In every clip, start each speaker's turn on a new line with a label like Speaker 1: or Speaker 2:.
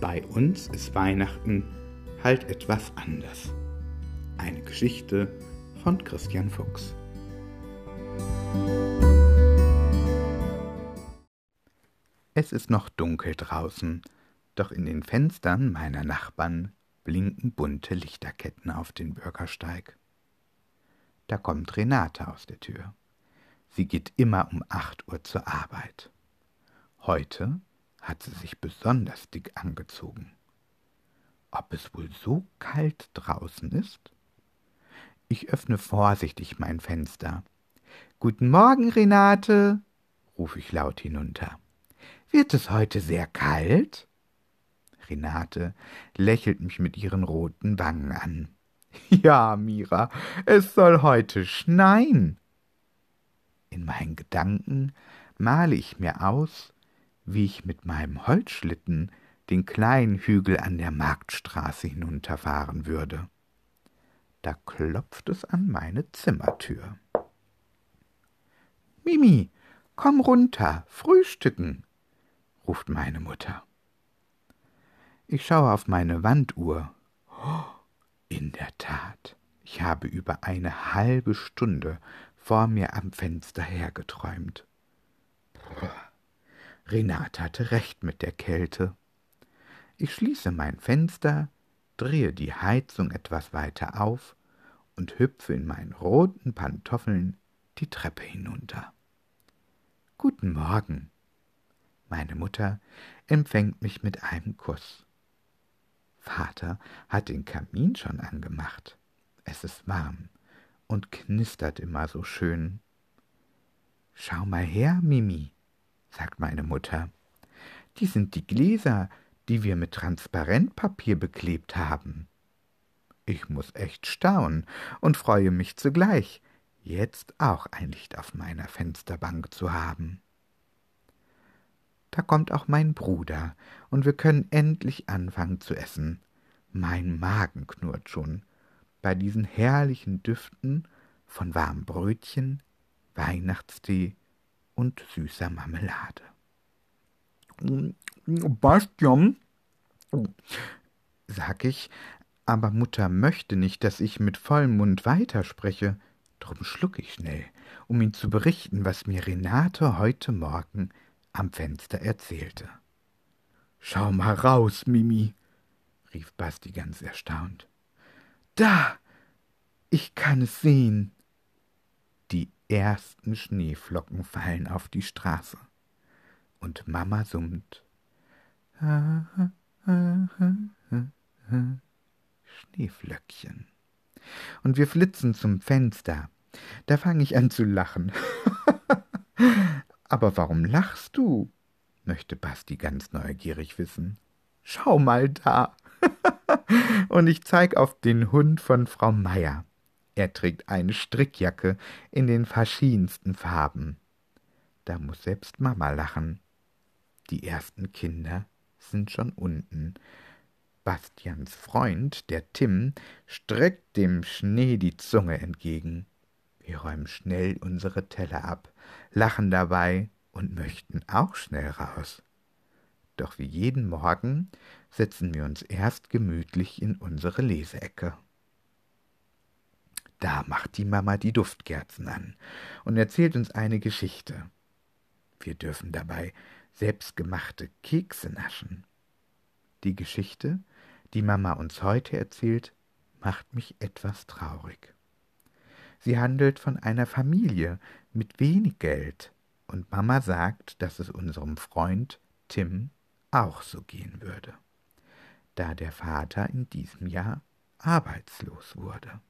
Speaker 1: Bei uns ist Weihnachten halt etwas anders. Eine Geschichte von Christian Fuchs. Es ist noch dunkel draußen, doch in den Fenstern meiner Nachbarn blinken bunte Lichterketten auf den Bürgersteig. Da kommt Renate aus der Tür. Sie geht immer um acht Uhr zur Arbeit. Heute hat sie sich besonders dick angezogen. Ob es wohl so kalt draußen ist? Ich öffne vorsichtig mein Fenster. Guten Morgen, Renate, rufe ich laut hinunter. Wird es heute sehr kalt? Renate lächelt mich mit ihren roten Wangen an. Ja, Mira, es soll heute schneien. In meinen Gedanken male ich mir aus, wie ich mit meinem Holzschlitten den kleinen Hügel an der Marktstraße hinunterfahren würde. Da klopft es an meine Zimmertür. Mimi, komm runter, frühstücken, ruft meine Mutter. Ich schaue auf meine Wanduhr. Oh, in der Tat, ich habe über eine halbe Stunde vor mir am Fenster hergeträumt. Renate hatte recht mit der Kälte. Ich schließe mein Fenster, drehe die Heizung etwas weiter auf und hüpfe in meinen roten Pantoffeln die Treppe hinunter. Guten Morgen. Meine Mutter empfängt mich mit einem Kuss. Vater hat den Kamin schon angemacht. Es ist warm und knistert immer so schön. Schau mal her, Mimi, sagt meine Mutter. Die sind die Gläser, die wir mit Transparentpapier beklebt haben. Ich muss echt staunen und freue mich zugleich, jetzt auch ein Licht auf meiner Fensterbank zu haben. Da kommt auch mein Bruder, und wir können endlich anfangen zu essen. Mein Magen knurrt schon bei diesen herrlichen Düften von warmen Brötchen, Weihnachtstee und süßer Marmelade. Bastian, sag ich, aber Mutter möchte nicht, dass ich mit vollem Mund weiterspreche. Drum schluck ich schnell, um ihm zu berichten, was mir Renate heute Morgen am Fenster erzählte. Schau mal raus, Mimi, rief Basti ganz erstaunt. Da, ich kann es sehen. Ersten Schneeflocken fallen auf die Straße. Und Mama summt. Schneeflöckchen. Und wir flitzen zum Fenster. Da fange ich an zu lachen. Aber warum lachst du? möchte Basti ganz neugierig wissen. Schau mal da. Und ich zeig auf den Hund von Frau Meier. Er trägt eine Strickjacke in den verschiedensten Farben. Da muss selbst Mama lachen. Die ersten Kinder sind schon unten. Bastians Freund, der Tim, streckt dem Schnee die Zunge entgegen. Wir räumen schnell unsere Teller ab, lachen dabei und möchten auch schnell raus. Doch wie jeden Morgen setzen wir uns erst gemütlich in unsere Leseecke. Da macht die Mama die Duftkerzen an und erzählt uns eine Geschichte. Wir dürfen dabei selbstgemachte Kekse naschen. Die Geschichte, die Mama uns heute erzählt, macht mich etwas traurig. Sie handelt von einer Familie mit wenig Geld, und Mama sagt, dass es unserem Freund Tim auch so gehen würde, da der Vater in diesem Jahr arbeitslos wurde.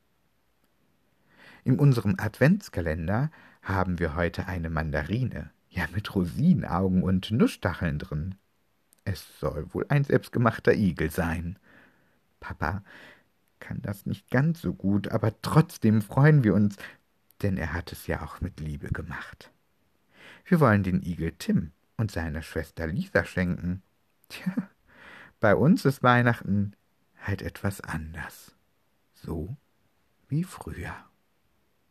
Speaker 1: In unserem Adventskalender haben wir heute eine Mandarine, ja mit Rosinenaugen und Nussstacheln drin. Es soll wohl ein selbstgemachter Igel sein. Papa kann das nicht ganz so gut, aber trotzdem freuen wir uns, denn er hat es ja auch mit Liebe gemacht. Wir wollen den Igel Tim und seiner Schwester Lisa schenken. Tja, bei uns ist Weihnachten halt etwas anders. So wie früher.